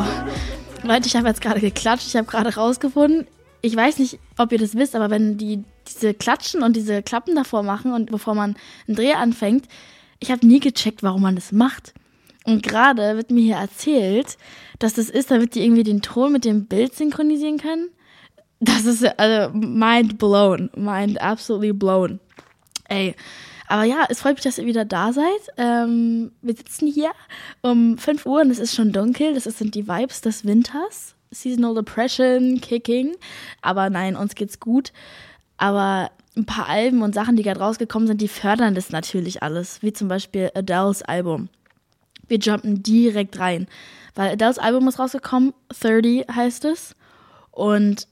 So, Leute, ich habe jetzt gerade geklatscht. Ich habe gerade rausgefunden, ich weiß nicht, ob ihr das wisst, aber wenn die diese Klatschen und diese Klappen davor machen und bevor man einen Dreh anfängt, ich habe nie gecheckt, warum man das macht. Und gerade wird mir hier erzählt, dass das ist, damit die irgendwie den Ton mit dem Bild synchronisieren können. Das ist also mind blown, mind absolutely blown. Ey, aber ja, es freut mich, dass ihr wieder da seid. Ähm, wir sitzen hier um 5 Uhr und es ist schon dunkel. Das sind die Vibes des Winters. Seasonal Depression, Kicking. Aber nein, uns geht's gut. Aber ein paar Alben und Sachen, die gerade rausgekommen sind, die fördern das natürlich alles. Wie zum Beispiel Adele's Album. Wir jumpen direkt rein. Weil Adele's Album ist rausgekommen, 30 heißt es. Und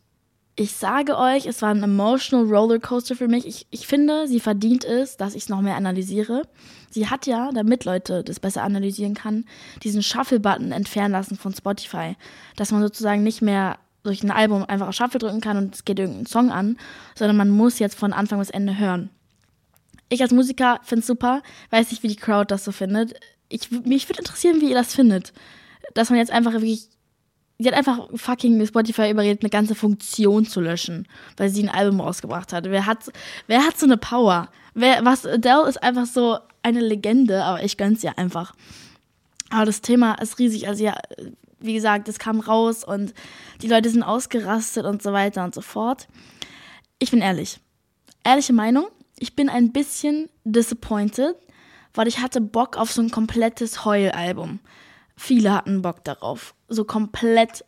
ich sage euch, es war ein emotional Rollercoaster für mich. Ich, ich finde, sie verdient es, dass ich es noch mehr analysiere. Sie hat ja, damit Leute das besser analysieren kann, diesen Shuffle-Button entfernen lassen von Spotify. Dass man sozusagen nicht mehr durch ein Album einfach auf Shuffle drücken kann und es geht irgendein Song an, sondern man muss jetzt von Anfang bis Ende hören. Ich als Musiker finde es super, weiß nicht, wie die Crowd das so findet. Ich, mich würde interessieren, wie ihr das findet. Dass man jetzt einfach wirklich sie hat einfach fucking Spotify überredet, eine ganze Funktion zu löschen, weil sie ein Album rausgebracht hat. Wer hat, wer hat so eine Power? Wer, was, Adele ist einfach so eine Legende, aber ich gönn's ihr einfach. Aber das Thema ist riesig. Also ja, wie gesagt, es kam raus und die Leute sind ausgerastet und so weiter und so fort. Ich bin ehrlich. Ehrliche Meinung, ich bin ein bisschen disappointed, weil ich hatte Bock auf so ein komplettes Heulalbum. Viele hatten Bock darauf. So komplett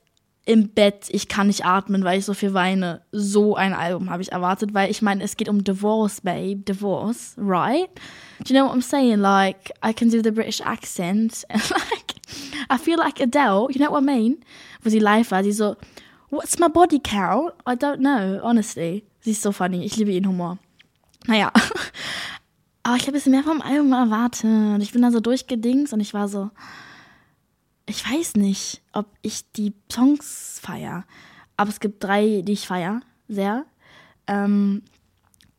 im Bett, ich kann nicht atmen, weil ich so viel weine. So ein Album habe ich erwartet, weil ich meine, es geht um Divorce, babe. Divorce, right? Do you know what I'm saying? Like, I can do the British accent. And like, I feel like Adele, you know what I mean? Wo sie live war, sie so, what's my body count? I don't know, honestly. Sie ist so funny, ich liebe ihren Humor. Naja. Aber ich habe ein bisschen mehr vom Album erwartet. Ich bin da so durchgedings und ich war so, ich weiß nicht, ob ich die Songs feiere. Aber es gibt drei, die ich feiere, sehr. Ähm,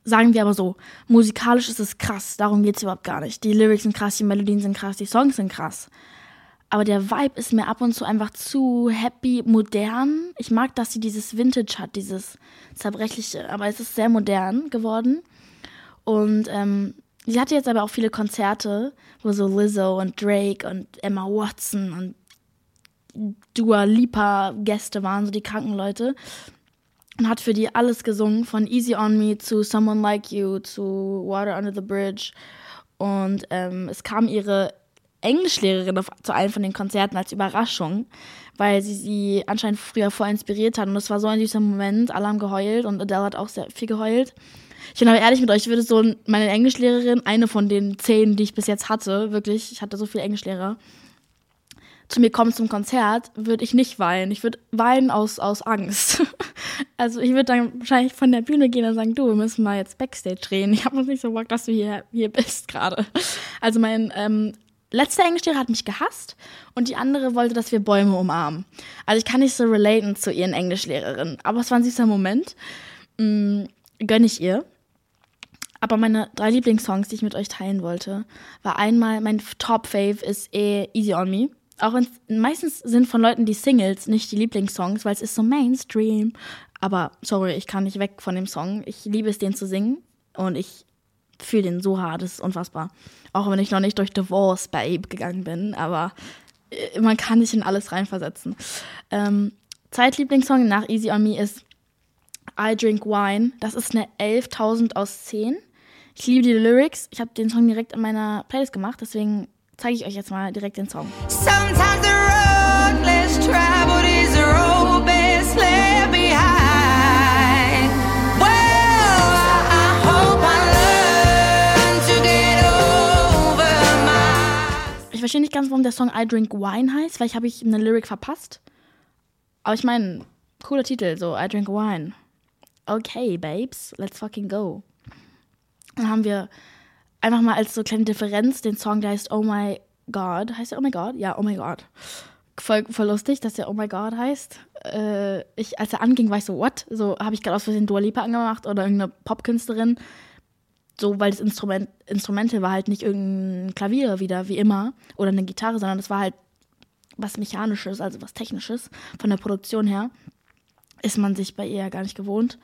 sagen wir aber so, musikalisch ist es krass, darum geht es überhaupt gar nicht. Die Lyrics sind krass, die Melodien sind krass, die Songs sind krass. Aber der Vibe ist mir ab und zu einfach zu happy, modern. Ich mag, dass sie dieses Vintage hat, dieses zerbrechliche, aber es ist sehr modern geworden. Und ähm, sie hatte jetzt aber auch viele Konzerte, wo so Lizzo und Drake und Emma Watson und Dua Lipa Gäste waren, so die kranken Leute. Und hat für die alles gesungen, von Easy on Me zu Someone Like You zu Water Under the Bridge. Und ähm, es kam ihre Englischlehrerin auf, zu einem von den Konzerten als Überraschung, weil sie sie anscheinend früher voll inspiriert hat. Und es war so ein süßer Moment. Alle haben geheult und Adele hat auch sehr viel geheult. Ich bin aber ehrlich mit euch, ich würde so meine Englischlehrerin, eine von den zehn, die ich bis jetzt hatte, wirklich, ich hatte so viele Englischlehrer, zu mir kommen zum Konzert, würde ich nicht weinen. Ich würde weinen aus, aus Angst. Also ich würde dann wahrscheinlich von der Bühne gehen und sagen, du, wir müssen mal jetzt Backstage drehen. Ich habe noch nicht so Bock, dass du hier, hier bist gerade. Also mein ähm, letzter Englischlehrer hat mich gehasst und die andere wollte, dass wir Bäume umarmen. Also ich kann nicht so relaten zu ihren Englischlehrerinnen. Aber es war ein süßer Moment. Mhm, gönne ich ihr. Aber meine drei Lieblingssongs, die ich mit euch teilen wollte, war einmal, mein Top-Fave ist eh Easy On Me auch wenn meistens sind von Leuten die Singles nicht die Lieblingssongs, weil es ist so Mainstream. Aber sorry, ich kann nicht weg von dem Song. Ich liebe es, den zu singen und ich fühle den so hart, das ist unfassbar. Auch wenn ich noch nicht durch Divorce Babe gegangen bin, aber äh, man kann nicht in alles reinversetzen. Ähm, Zeitlieblingssong nach Easy on Me ist I Drink Wine. Das ist eine 11.000 aus 10. Ich liebe die Lyrics. Ich habe den Song direkt in meiner Playlist gemacht, deswegen zeige ich euch jetzt mal direkt den Song. Sometimes the road less traveled is the road best left behind. Well, I hope I learn to get over my... Ich verstehe nicht ganz, warum der Song I Drink Wine heißt, weil ich habe ich eine Lyric verpasst. Aber ich meine, cooler Titel, so I Drink Wine. Okay, Babes, let's fucking go. Dann haben wir einfach mal als so kleine Differenz den Song, der heißt Oh My God. Heißt der Oh My God? Ja, Oh My God. Voll, voll lustig, dass der Oh My God heißt. Äh, ich, als er anging, war ich so, what? So habe ich gerade aus Versehen Dua Lipa angemacht oder irgendeine Popkünstlerin. So, weil das Instrument, Instrumental war halt nicht irgendein Klavier wieder, wie immer, oder eine Gitarre, sondern das war halt was Mechanisches, also was Technisches von der Produktion her, ist man sich bei ihr ja gar nicht gewohnt.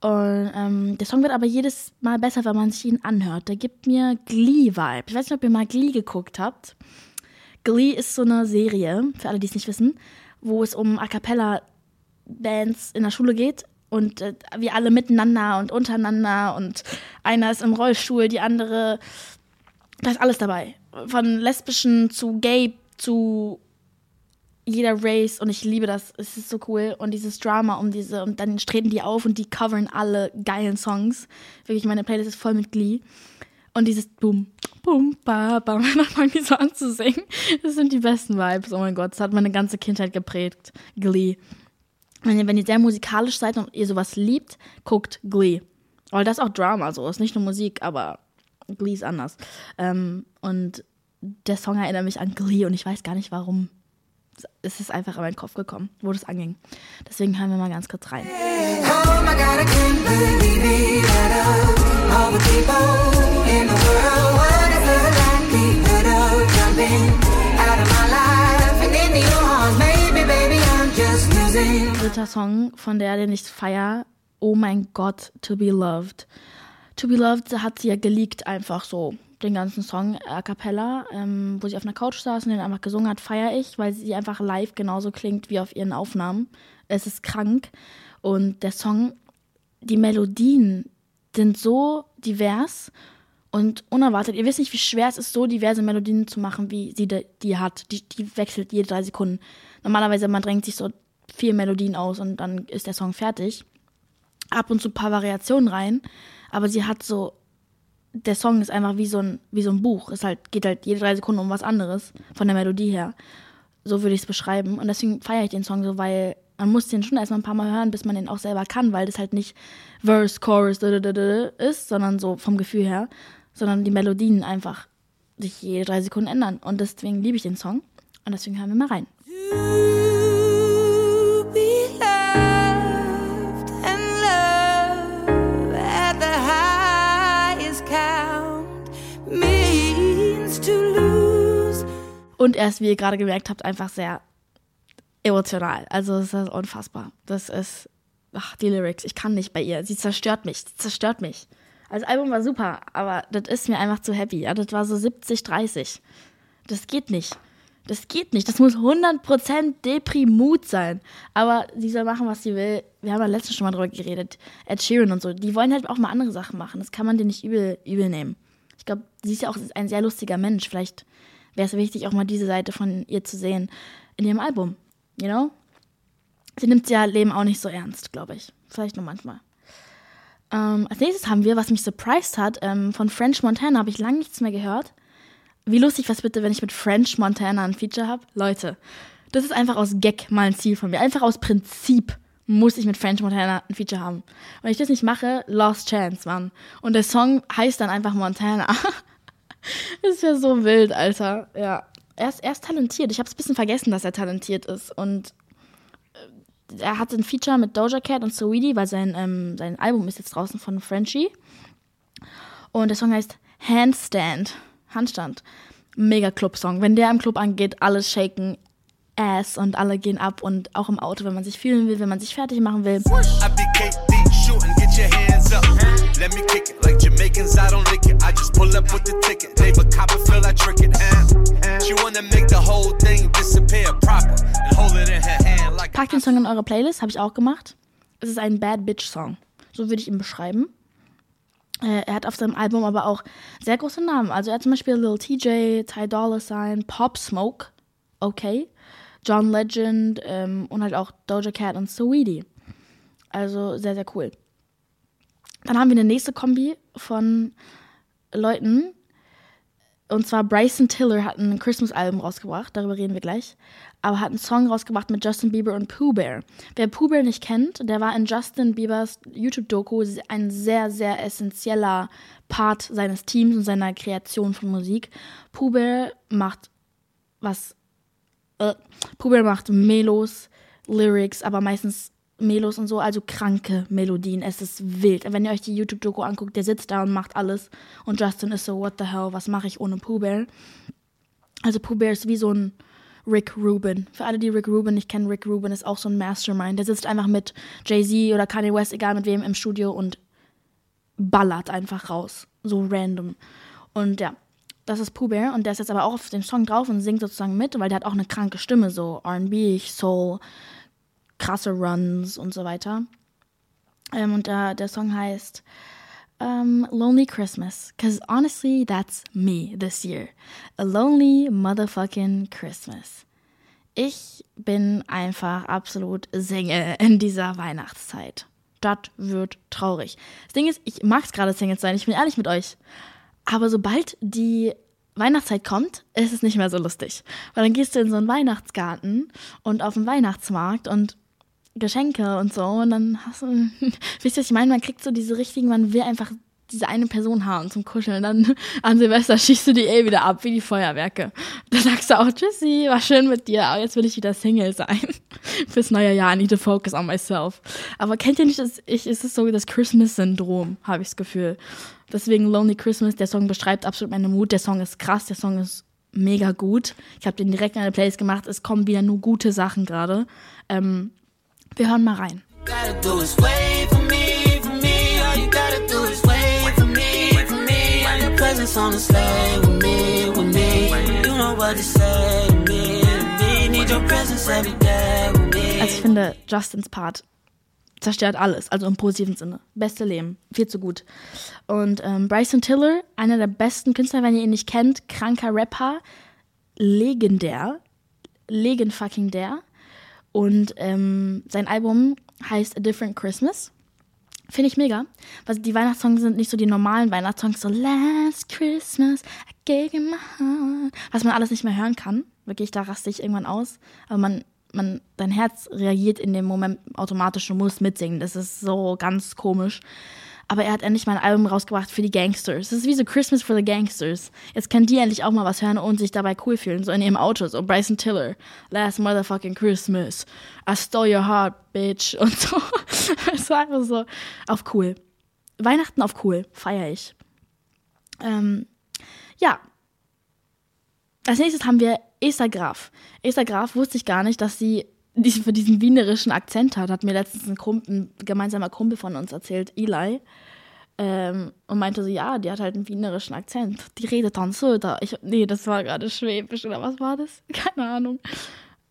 Und ähm, der Song wird aber jedes Mal besser, wenn man sich ihn anhört. Der gibt mir Glee-Vibe. Ich weiß nicht, ob ihr mal Glee geguckt habt. Glee ist so eine Serie, für alle, die es nicht wissen, wo es um A Cappella-Bands in der Schule geht und äh, wir alle miteinander und untereinander und einer ist im Rollstuhl, die andere, da ist alles dabei. Von lesbischen zu gay zu jeder Race und ich liebe das. Es ist so cool. Und dieses Drama um diese, und dann treten die auf und die covern alle geilen Songs. Wirklich, meine Playlist ist voll mit Glee. Und dieses Boom, Boom, Ba, Ba, dann fangen die so an zu singen. Das sind die besten Vibes. Oh mein Gott, das hat meine ganze Kindheit geprägt. Glee. Wenn ihr, wenn ihr sehr musikalisch seid und ihr sowas liebt, guckt Glee. Weil das ist auch Drama, so ist nicht nur Musik, aber Glee ist anders. Ähm, und der Song erinnert mich an Glee und ich weiß gar nicht warum es ist einfach in meinen Kopf gekommen, wo das anging. Deswegen hören wir mal ganz kurz rein. Oh. Dritter Song von der, den ich feier. Oh mein Gott, To Be Loved. To Be Loved hat sie ja geleakt einfach so den ganzen Song a cappella, ähm, wo sie auf einer Couch saß und den einfach gesungen hat, feiere ich, weil sie einfach live genauso klingt wie auf ihren Aufnahmen. Es ist krank. Und der Song, die Melodien sind so divers und unerwartet. Ihr wisst nicht, wie schwer es ist, so diverse Melodien zu machen, wie sie die, die hat. Die, die wechselt jede drei Sekunden. Normalerweise, man drängt sich so vier Melodien aus und dann ist der Song fertig. Ab und zu ein paar Variationen rein. Aber sie hat so der Song ist einfach wie so ein, wie so ein Buch. Es halt, geht halt jede drei Sekunden um was anderes, von der Melodie her. So würde ich es beschreiben. Und deswegen feiere ich den Song so, weil man muss den schon erstmal ein paar Mal hören, bis man den auch selber kann, weil das halt nicht Verse, Chorus ist, sondern so vom Gefühl her, sondern die Melodien einfach sich jede drei Sekunden ändern. Und deswegen liebe ich den Song. Und deswegen hören wir mal rein. Und er ist, wie ihr gerade gemerkt habt, einfach sehr emotional. Also es ist unfassbar. Das ist, ach, die Lyrics, ich kann nicht bei ihr. Sie zerstört mich, sie zerstört mich. Also das Album war super, aber das ist mir einfach zu happy. Ja, das war so 70, 30. Das geht nicht. Das geht nicht. Das muss 100% Deprimut sein. Aber sie soll machen, was sie will. Wir haben ja letztens schon mal drüber geredet. Ed Sheeran und so. Die wollen halt auch mal andere Sachen machen. Das kann man dir nicht übel, übel nehmen. Ich glaube, sie ist ja auch ein sehr lustiger Mensch. Vielleicht wäre es wichtig, auch mal diese Seite von ihr zu sehen in ihrem Album. You know? Sie nimmt ja Leben auch nicht so ernst, glaube ich. Vielleicht nur manchmal. Ähm, als nächstes haben wir, was mich surprised hat, ähm, von French Montana habe ich lange nichts mehr gehört. Wie lustig was bitte, wenn ich mit French Montana ein Feature habe? Leute, das ist einfach aus Gag mal ein Ziel von mir. Einfach aus Prinzip muss ich mit French Montana ein Feature haben. Wenn ich das nicht mache, lost chance, Mann. Und der Song heißt dann einfach Montana. ist ja so wild, Alter. Ja. Er ist, er ist talentiert. Ich habe es ein bisschen vergessen, dass er talentiert ist. Und äh, er hat ein Feature mit Doja Cat und Saweetie, weil sein, ähm, sein Album ist jetzt draußen von Frenchie. Und der Song heißt Handstand. Handstand. Mega Club-Song. Wenn der im Club angeht, alles shaken, Ass und alle gehen ab und auch im Auto, wenn man sich fühlen will, wenn man sich fertig machen will. Let me kick it like Jamaicans, I don't lick it. I just pull up with the ticket. Leave a copper, feel I trick it. She wanna make the whole thing disappear proper and hold it in her hand like. Packt den Song in eure Playlist, habe ich auch gemacht. Es ist ein Bad Bitch Song. So würde ich ihn beschreiben. Äh, er hat auf seinem Album aber auch sehr große Namen. Also er hat zum Beispiel Lil TJ, Ty Dolla Sign, Pop Smoke, okay, John Legend ähm, und halt auch Doja Cat und Saweetie. Also sehr, sehr cool. Dann haben wir eine nächste Kombi von Leuten. Und zwar Bryson Tiller hat ein Christmas-Album rausgebracht, darüber reden wir gleich. Aber hat einen Song rausgebracht mit Justin Bieber und Pooh Bear. Wer Pooh Bear nicht kennt, der war in Justin Biebers YouTube-Doku ein sehr, sehr essentieller Part seines Teams und seiner Kreation von Musik. Pooh Bear macht was. Äh, Pooh Bear macht Melos, Lyrics, aber meistens Melos und so, also kranke Melodien. Es ist wild. Wenn ihr euch die YouTube-Doku anguckt, der sitzt da und macht alles. Und Justin ist so, what the hell, was mache ich ohne Pooh Bear? Also Pooh Bear ist wie so ein Rick Rubin. Für alle, die Rick Rubin nicht kennen, Rick Rubin ist auch so ein Mastermind. Der sitzt einfach mit Jay-Z oder Kanye West, egal mit wem, im Studio und ballert einfach raus. So random. Und ja, das ist Pooh Bear und der ist jetzt aber auch auf dem Song drauf und singt sozusagen mit, weil der hat auch eine kranke Stimme, so R&B, Soul, krasse Runs und so weiter. Ähm, und äh, der Song heißt um, Lonely Christmas. Because honestly, that's me this year. A lonely motherfucking Christmas. Ich bin einfach absolut Single in dieser Weihnachtszeit. Das wird traurig. Das Ding ist, ich mag es gerade Single sein, ich bin ehrlich mit euch. Aber sobald die Weihnachtszeit kommt, ist es nicht mehr so lustig. Weil dann gehst du in so einen Weihnachtsgarten und auf den Weihnachtsmarkt und Geschenke und so. Und dann hast du, wisst ihr, was ich meine? Man kriegt so diese richtigen, man will einfach diese eine Person haben zum Kuscheln. Dann an Silvester schießt du die eh wieder ab, wie die Feuerwerke. Da sagst du auch, Tschüssi, war schön mit dir, aber jetzt will ich wieder Single sein. Fürs neue Jahr, I need to focus on myself. Aber kennt ihr nicht, dass ich, ist es so das Christmas-Syndrom, habe ich das Gefühl. Deswegen Lonely Christmas, der Song beschreibt absolut meine Mut. Der Song ist krass, der Song ist mega gut. Ich habe den direkt in eine Playlist gemacht. Es kommen wieder nur gute Sachen gerade. Ähm, wir hören mal rein. Also ich finde Justins Part zerstört alles, also im positiven Sinne. Beste Leben, viel zu gut. Und ähm, Bryson Tiller, einer der besten Künstler, wenn ihr ihn nicht kennt, kranker Rapper, legendär, legend fucking der. Und ähm, sein Album heißt A Different Christmas. Finde ich mega. Weil die Weihnachtssongs sind nicht so die normalen Weihnachtssongs, so Last Christmas, I gave you my heart. Was man alles nicht mehr hören kann. Wirklich, da raste ich irgendwann aus. Aber man, man, dein Herz reagiert in dem Moment automatisch, du musst mitsingen. Das ist so ganz komisch aber er hat endlich mal ein Album rausgebracht für die Gangsters. Das ist wie so Christmas for the Gangsters. Jetzt können die endlich auch mal was hören und sich dabei cool fühlen, so in ihrem Auto, so Bryson Tiller, Last Motherfucking Christmas, I stole your heart, bitch und so. Es war einfach so auf cool. Weihnachten auf cool, feiere ich. Ähm, ja. Als nächstes haben wir Esther Graf. Esther Graf wusste ich gar nicht, dass sie diesen, für diesen wienerischen Akzent hat, hat mir letztens ein, Kumpel, ein gemeinsamer Kumpel von uns erzählt, Eli. Ähm, und meinte so, ja, die hat halt einen wienerischen Akzent. Die redet dann so da. Ich, nee, das war gerade Schwäbisch oder was war das? Keine Ahnung.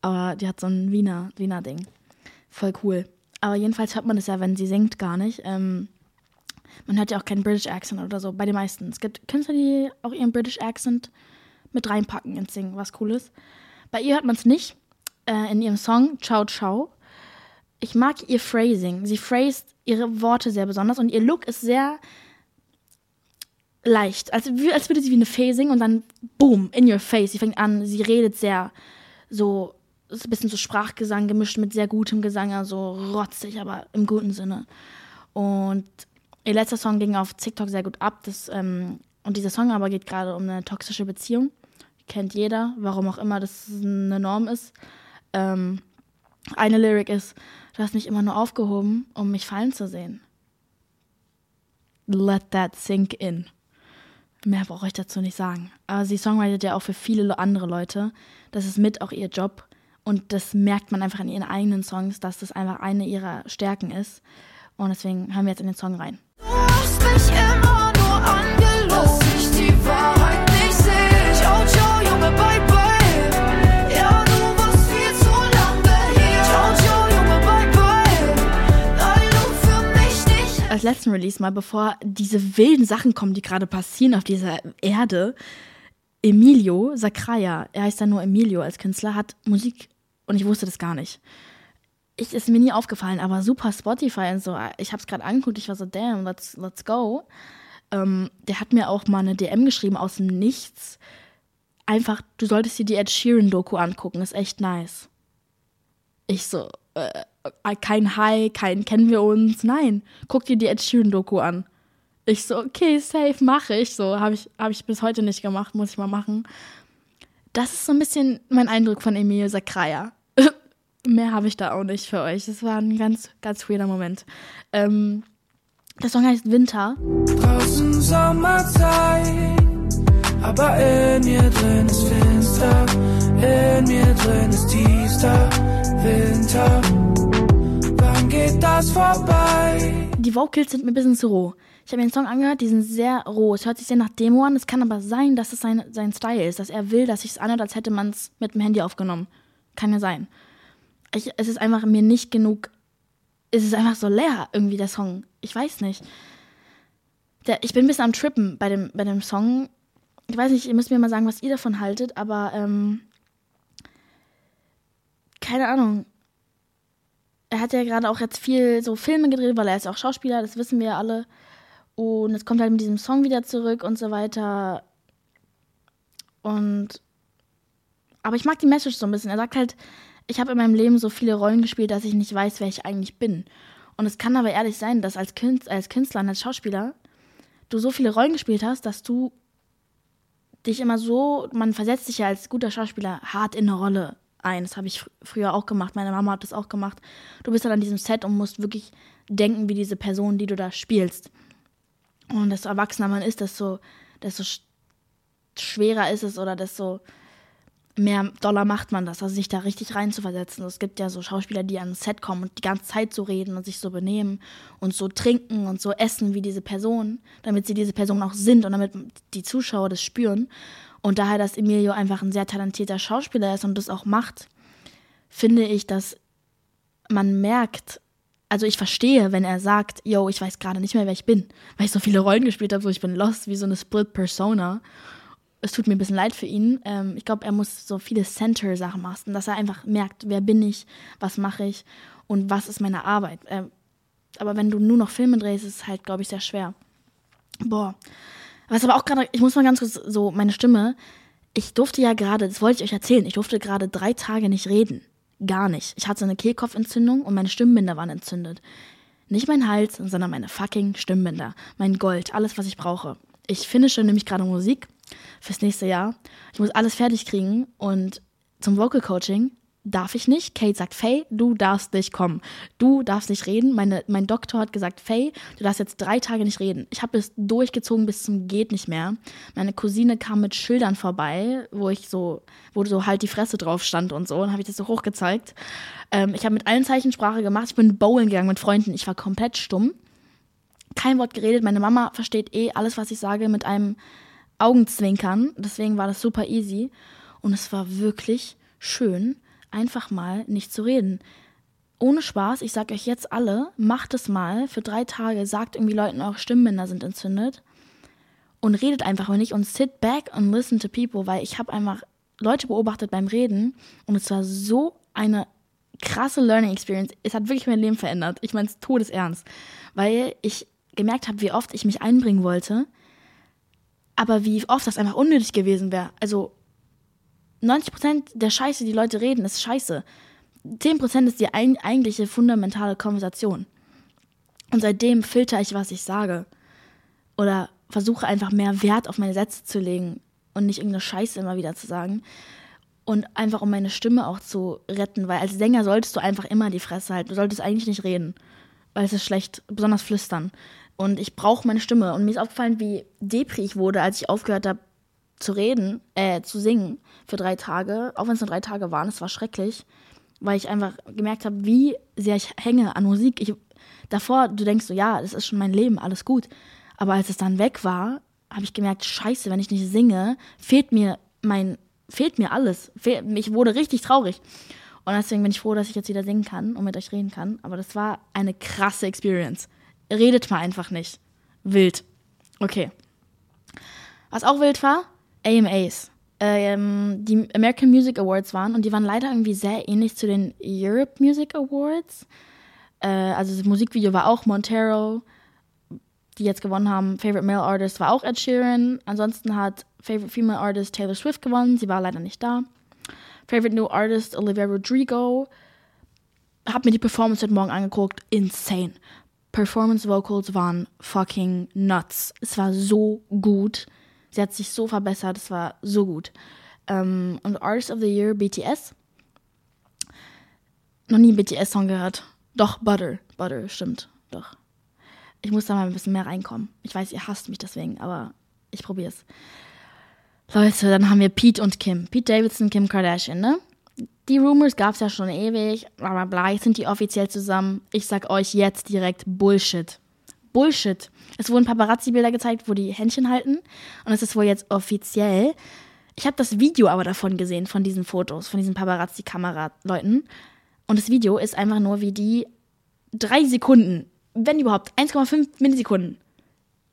Aber die hat so ein Wiener, Wiener Ding. Voll cool. Aber jedenfalls hört man das ja, wenn sie singt, gar nicht. Ähm, man hört ja auch keinen British Accent oder so, bei den meisten. Es gibt Künstler, die auch ihren British Accent mit reinpacken ins Singen, was cool ist. Bei ihr hört man es nicht äh, in ihrem Song Ciao Ciao. Ich mag ihr Phrasing. Sie phrased ihre Worte sehr besonders und ihr Look ist sehr leicht. Als, als würde sie wie eine singen und dann boom, in your face. Sie fängt an, sie redet sehr so, ist ein bisschen so Sprachgesang gemischt mit sehr gutem Gesang, also rotzig, aber im guten Sinne. Und ihr letzter Song ging auf TikTok sehr gut ab. Das, ähm, und dieser Song aber geht gerade um eine toxische Beziehung. Kennt jeder, warum auch immer das eine Norm ist. Ähm, eine Lyric ist, du hast mich immer nur aufgehoben, um mich fallen zu sehen. Let that sink in. Mehr brauche ich dazu nicht sagen. Aber sie songwritet ja auch für viele andere Leute. Das ist mit auch ihr Job. Und das merkt man einfach in ihren eigenen Songs, dass das einfach eine ihrer Stärken ist. Und deswegen hören wir jetzt in den Song rein. Du hast mich immer nur angelogen, dass ich die Wahrheit nicht sehe. Ciao, ciao, Junge, bye, als letzten Release mal, bevor diese wilden Sachen kommen, die gerade passieren auf dieser Erde. Emilio Sacraia, er heißt dann nur Emilio als Künstler, hat Musik und ich wusste das gar nicht. Ich ist mir nie aufgefallen, aber super Spotify und so. Ich habe es gerade angeguckt, ich war so damn, let's let's go. Ähm, der hat mir auch mal eine DM geschrieben aus dem Nichts. Einfach, du solltest dir die Ed Sheeran Doku angucken, ist echt nice. Ich so, äh, kein Hi, kein kennen wir uns. Nein, guck dir die Ed Sheeran Doku an. Ich so, okay, safe, mache ich. So, habe ich, hab ich bis heute nicht gemacht, muss ich mal machen. Das ist so ein bisschen mein Eindruck von Emil Sakraya. Mehr habe ich da auch nicht für euch. Das war ein ganz, ganz weirder Moment. Ähm, der Song heißt Winter. Draußen Sommerzeit, aber in ihr drin ist finster. In mir drin ist tiefster Winter. Geht das vorbei? Die Vocals sind mir ein bisschen zu roh. Ich habe mir den Song angehört, die sind sehr roh. Es hört sich sehr nach Demo an. Es kann aber sein, dass es sein, sein Style ist, dass er will, dass sich es anhört, als hätte man es mit dem Handy aufgenommen. Kann ja sein. Ich, es ist einfach mir nicht genug. Es ist einfach so leer, irgendwie, der Song. Ich weiß nicht. Der, ich bin ein bisschen am Trippen bei dem, bei dem Song. Ich weiß nicht, ihr müsst mir mal sagen, was ihr davon haltet, aber ähm, keine Ahnung. Er hat ja gerade auch jetzt viel so Filme gedreht, weil er ist auch Schauspieler, das wissen wir ja alle. Und es kommt halt mit diesem Song wieder zurück und so weiter. Und. Aber ich mag die Message so ein bisschen. Er sagt halt, ich habe in meinem Leben so viele Rollen gespielt, dass ich nicht weiß, wer ich eigentlich bin. Und es kann aber ehrlich sein, dass als, Künstler, als Künstler und als Schauspieler du so viele Rollen gespielt hast, dass du dich immer so, man versetzt sich ja als guter Schauspieler hart in eine Rolle ein. Das habe ich fr früher auch gemacht. Meine Mama hat das auch gemacht. Du bist dann an diesem Set und musst wirklich denken wie diese Person, die du da spielst. Und desto erwachsener man ist, desto, desto schwerer ist es oder desto mehr Dollar macht man das, also sich da richtig reinzuversetzen. Es gibt ja so Schauspieler, die an ein Set kommen und die ganze Zeit so reden und sich so benehmen und so trinken und so essen wie diese Person, damit sie diese Person auch sind und damit die Zuschauer das spüren. Und daher, dass Emilio einfach ein sehr talentierter Schauspieler ist und das auch macht, finde ich, dass man merkt, also ich verstehe, wenn er sagt, yo, ich weiß gerade nicht mehr, wer ich bin, weil ich so viele Rollen gespielt habe, so ich bin lost, wie so eine Split Persona. Es tut mir ein bisschen leid für ihn. Ähm, ich glaube, er muss so viele Center-Sachen machen, dass er einfach merkt, wer bin ich, was mache ich und was ist meine Arbeit. Ähm, aber wenn du nur noch Filme drehst, ist es halt, glaube ich, sehr schwer. Boah. Was aber auch gerade, ich muss mal ganz kurz so, meine Stimme, ich durfte ja gerade, das wollte ich euch erzählen, ich durfte gerade drei Tage nicht reden. Gar nicht. Ich hatte eine Kehlkopfentzündung und meine Stimmbänder waren entzündet. Nicht mein Hals, sondern meine fucking Stimmbänder. Mein Gold, alles, was ich brauche. Ich finische nämlich gerade Musik fürs nächste Jahr. Ich muss alles fertig kriegen und zum Vocal Coaching darf ich nicht. Kate sagt, Faye, du darfst nicht kommen. Du darfst nicht reden. Meine, mein Doktor hat gesagt, Faye, du darfst jetzt drei Tage nicht reden. Ich habe es durchgezogen bis zum geht nicht mehr. Meine Cousine kam mit Schildern vorbei, wo ich so, wo so halt die Fresse drauf stand und so. Und habe ich das so hochgezeigt. Ähm, ich habe mit allen Zeichensprache gemacht. Ich bin bowlen gegangen mit Freunden. Ich war komplett stumm. Kein Wort geredet. Meine Mama versteht eh alles, was ich sage, mit einem Augenzwinkern. Deswegen war das super easy. Und es war wirklich schön einfach mal nicht zu reden. Ohne Spaß, ich sag euch jetzt alle, macht es mal für drei Tage, sagt irgendwie Leuten, eure Stimmbänder sind entzündet und redet einfach mal nicht und sit back and listen to people, weil ich habe einfach Leute beobachtet beim Reden und es war so eine krasse Learning Experience. Es hat wirklich mein Leben verändert. Ich meine es todesernst, weil ich gemerkt habe, wie oft ich mich einbringen wollte, aber wie oft das einfach unnötig gewesen wäre. Also 90% der Scheiße, die Leute reden, ist Scheiße. 10% ist die ein, eigentliche fundamentale Konversation. Und seitdem filter ich, was ich sage. Oder versuche einfach mehr Wert auf meine Sätze zu legen und nicht irgendeine Scheiße immer wieder zu sagen. Und einfach um meine Stimme auch zu retten, weil als Sänger solltest du einfach immer die Fresse halten. Du solltest eigentlich nicht reden, weil es ist schlecht, besonders flüstern. Und ich brauche meine Stimme. Und mir ist aufgefallen, wie depri ich wurde, als ich aufgehört habe, zu reden, äh, zu singen für drei Tage, auch wenn es nur drei Tage waren, es war schrecklich, weil ich einfach gemerkt habe, wie sehr ich hänge an Musik. Ich, davor, du denkst so, ja, das ist schon mein Leben, alles gut. Aber als es dann weg war, habe ich gemerkt, scheiße, wenn ich nicht singe, fehlt mir mein, fehlt mir alles. Ich wurde richtig traurig. Und deswegen bin ich froh, dass ich jetzt wieder singen kann und mit euch reden kann. Aber das war eine krasse Experience. Redet mal einfach nicht. Wild. Okay. Was auch wild war, AMAs. Ähm, die American Music Awards waren und die waren leider irgendwie sehr ähnlich zu den Europe Music Awards. Äh, also das Musikvideo war auch Montero, die jetzt gewonnen haben. Favorite Male Artist war auch Ed Sheeran. Ansonsten hat Favorite Female Artist Taylor Swift gewonnen. Sie war leider nicht da. Favorite New Artist Olivia Rodrigo. Hab mir die Performance heute Morgen angeguckt. Insane. Performance Vocals waren fucking nuts. Es war so gut. Sie hat sich so verbessert, es war so gut. Ähm, und Artist of the Year, BTS. Noch nie einen BTS-Song gehört. Doch, Butter. Butter, stimmt. Doch. Ich muss da mal ein bisschen mehr reinkommen. Ich weiß, ihr hasst mich deswegen, aber ich probiere es. Leute, dann haben wir Pete und Kim. Pete Davidson, Kim Kardashian, ne? Die Rumors gab es ja schon ewig, bla bla bla. Jetzt sind die offiziell zusammen. Ich sag euch jetzt direkt Bullshit. Bullshit. Es wurden Paparazzi-Bilder gezeigt, wo die Händchen halten. Und es ist wohl jetzt offiziell. Ich habe das Video aber davon gesehen, von diesen Fotos, von diesen Paparazzi-Kamera-Leuten. Und das Video ist einfach nur, wie die drei Sekunden, wenn überhaupt, 1,5 Millisekunden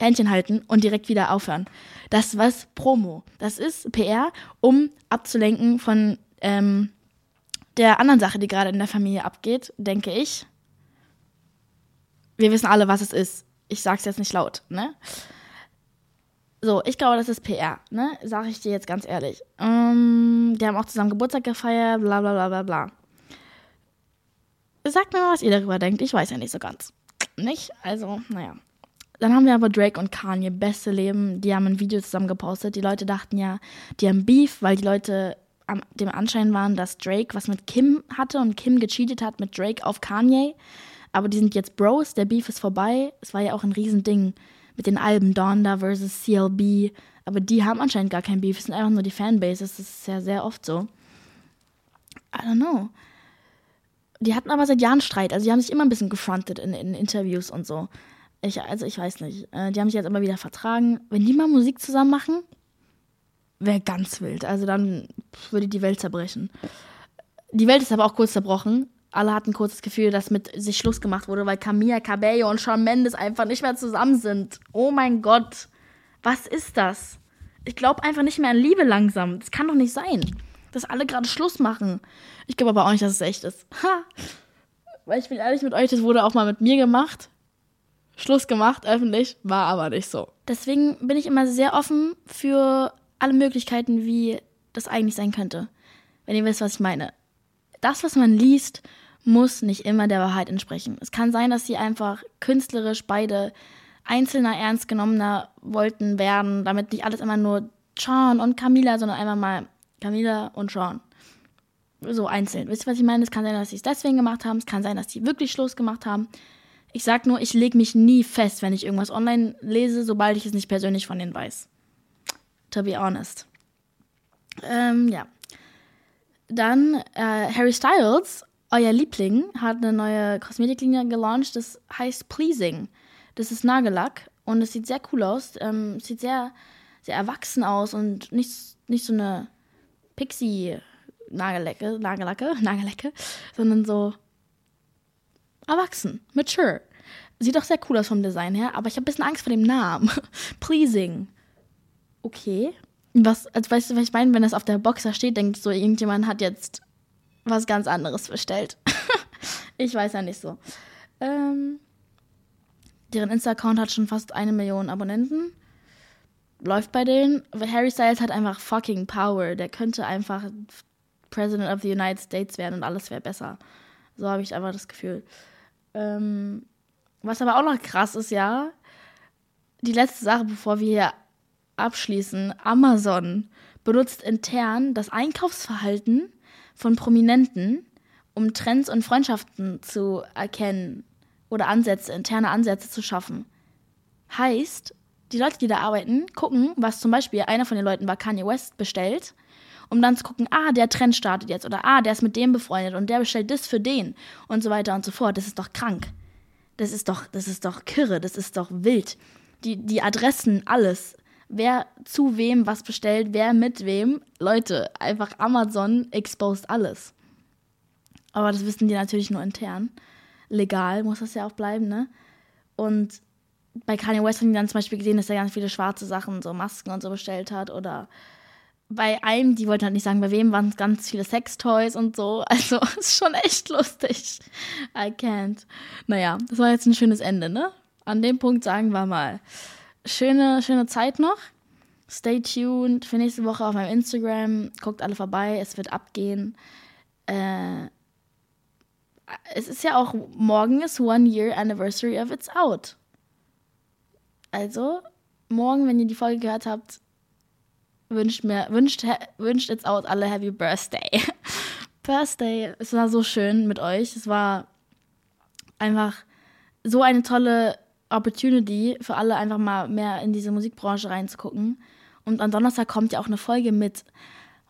Händchen halten und direkt wieder aufhören. Das was Promo. Das ist PR, um abzulenken von ähm, der anderen Sache, die gerade in der Familie abgeht, denke ich. Wir wissen alle, was es ist. Ich sag's jetzt nicht laut, ne? So, ich glaube, das ist PR, ne? Sag ich dir jetzt ganz ehrlich. Ähm, die haben auch zusammen Geburtstag gefeiert, bla bla bla bla bla. Sagt mir mal, was ihr darüber denkt. Ich weiß ja nicht so ganz. Nicht? Also, naja. Dann haben wir aber Drake und Kanye, beste Leben. Die haben ein Video zusammen gepostet. Die Leute dachten ja, die haben Beef, weil die Leute am, dem Anschein waren, dass Drake was mit Kim hatte und Kim gecheatet hat mit Drake auf Kanye. Aber die sind jetzt Bros, der Beef ist vorbei. Es war ja auch ein Riesending mit den Alben Donda versus CLB. Aber die haben anscheinend gar kein Beef, es sind einfach nur die Fanbases. Das ist ja sehr oft so. I don't know. Die hatten aber seit Jahren Streit. Also die haben sich immer ein bisschen gefrontet in, in Interviews und so. Ich, also ich weiß nicht. Äh, die haben sich jetzt immer wieder vertragen. Wenn die mal Musik zusammen machen, wäre ganz wild. Also dann würde die Welt zerbrechen. Die Welt ist aber auch kurz zerbrochen. Alle hatten kurz das Gefühl, dass mit sich Schluss gemacht wurde, weil Camilla Cabello und Shawn Mendes einfach nicht mehr zusammen sind. Oh mein Gott. Was ist das? Ich glaube einfach nicht mehr an Liebe langsam. Das kann doch nicht sein, dass alle gerade Schluss machen. Ich glaube aber auch nicht, dass es echt ist. Ha! Weil ich bin ehrlich mit euch, das wurde auch mal mit mir gemacht. Schluss gemacht, öffentlich, war aber nicht so. Deswegen bin ich immer sehr offen für alle Möglichkeiten, wie das eigentlich sein könnte. Wenn ihr wisst, was ich meine. Das, was man liest, muss nicht immer der Wahrheit entsprechen. Es kann sein, dass sie einfach künstlerisch beide einzelner, ernst genommener wollten werden, damit nicht alles immer nur Sean und Camila, sondern einfach mal Camila und Sean. So einzeln. Wisst ihr, was ich meine? Es kann sein, dass sie es deswegen gemacht haben. Es kann sein, dass sie wirklich Schluss gemacht haben. Ich sag nur, ich lege mich nie fest, wenn ich irgendwas online lese, sobald ich es nicht persönlich von denen weiß to be honest. Ähm, ja. Dann äh, Harry Styles, euer Liebling, hat eine neue Kosmetiklinie gelauncht, das heißt Pleasing. Das ist Nagellack und es sieht sehr cool aus. Ähm, sieht sehr, sehr erwachsen aus und nicht, nicht so eine Pixie-Nagellacke, Nagellacke, Nagellecke, sondern so erwachsen, mature. Sieht auch sehr cool aus vom Design her, aber ich habe ein bisschen Angst vor dem Namen. Pleasing okay. Was, also weißt du, was ich meine? Wenn das auf der Box da steht, denkt so, irgendjemand hat jetzt was ganz anderes bestellt. ich weiß ja nicht so. Ähm, deren Insta-Account hat schon fast eine Million Abonnenten. Läuft bei denen. Harry Styles hat einfach fucking Power. Der könnte einfach President of the United States werden und alles wäre besser. So habe ich einfach das Gefühl. Ähm, was aber auch noch krass ist, ja, die letzte Sache, bevor wir hier abschließen. Amazon benutzt intern das Einkaufsverhalten von Prominenten, um Trends und Freundschaften zu erkennen oder Ansätze, interne Ansätze zu schaffen. Heißt, die Leute, die da arbeiten, gucken, was zum Beispiel einer von den Leuten bei Kanye West bestellt, um dann zu gucken, ah, der Trend startet jetzt oder ah, der ist mit dem befreundet und der bestellt das für den und so weiter und so fort. Das ist doch krank. Das ist doch, das ist doch kirre, das ist doch wild. Die, die Adressen, alles wer zu wem was bestellt, wer mit wem. Leute, einfach Amazon exposed alles. Aber das wissen die natürlich nur intern. Legal muss das ja auch bleiben, ne? Und bei Kanye West haben die dann zum Beispiel gesehen, dass er ganz viele schwarze Sachen, so Masken und so bestellt hat. Oder bei einem, die wollten halt nicht sagen, bei wem waren es ganz viele Sextoys und so. Also ist schon echt lustig. I can't. Naja, das war jetzt ein schönes Ende, ne? An dem Punkt sagen wir mal schöne, schöne Zeit noch. Stay tuned für nächste Woche auf meinem Instagram. Guckt alle vorbei, es wird abgehen. Äh, es ist ja auch, morgen ist One Year Anniversary of It's Out. Also, morgen, wenn ihr die Folge gehört habt, wünscht mir, wünscht, wünscht It's Out alle Happy Birthday. Birthday. Es war so schön mit euch. Es war einfach so eine tolle Opportunity für alle, einfach mal mehr in diese Musikbranche reinzugucken Und am Donnerstag kommt ja auch eine Folge mit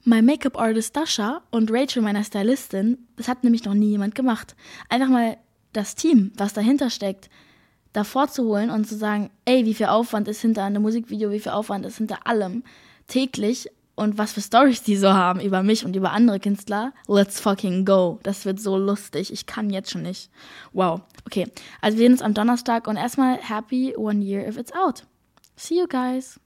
My Make-up Artist Dasha und Rachel, meiner Stylistin. Das hat nämlich noch nie jemand gemacht. Einfach mal das Team, was dahinter steckt, davor zu holen und zu sagen, ey, wie viel Aufwand ist hinter einem Musikvideo, wie viel Aufwand ist hinter allem täglich und was für Stories die so haben über mich und über andere Künstler. Let's fucking go. Das wird so lustig. Ich kann jetzt schon nicht. Wow. Okay. Also wir sehen uns am Donnerstag und erstmal happy one year if it's out. See you guys.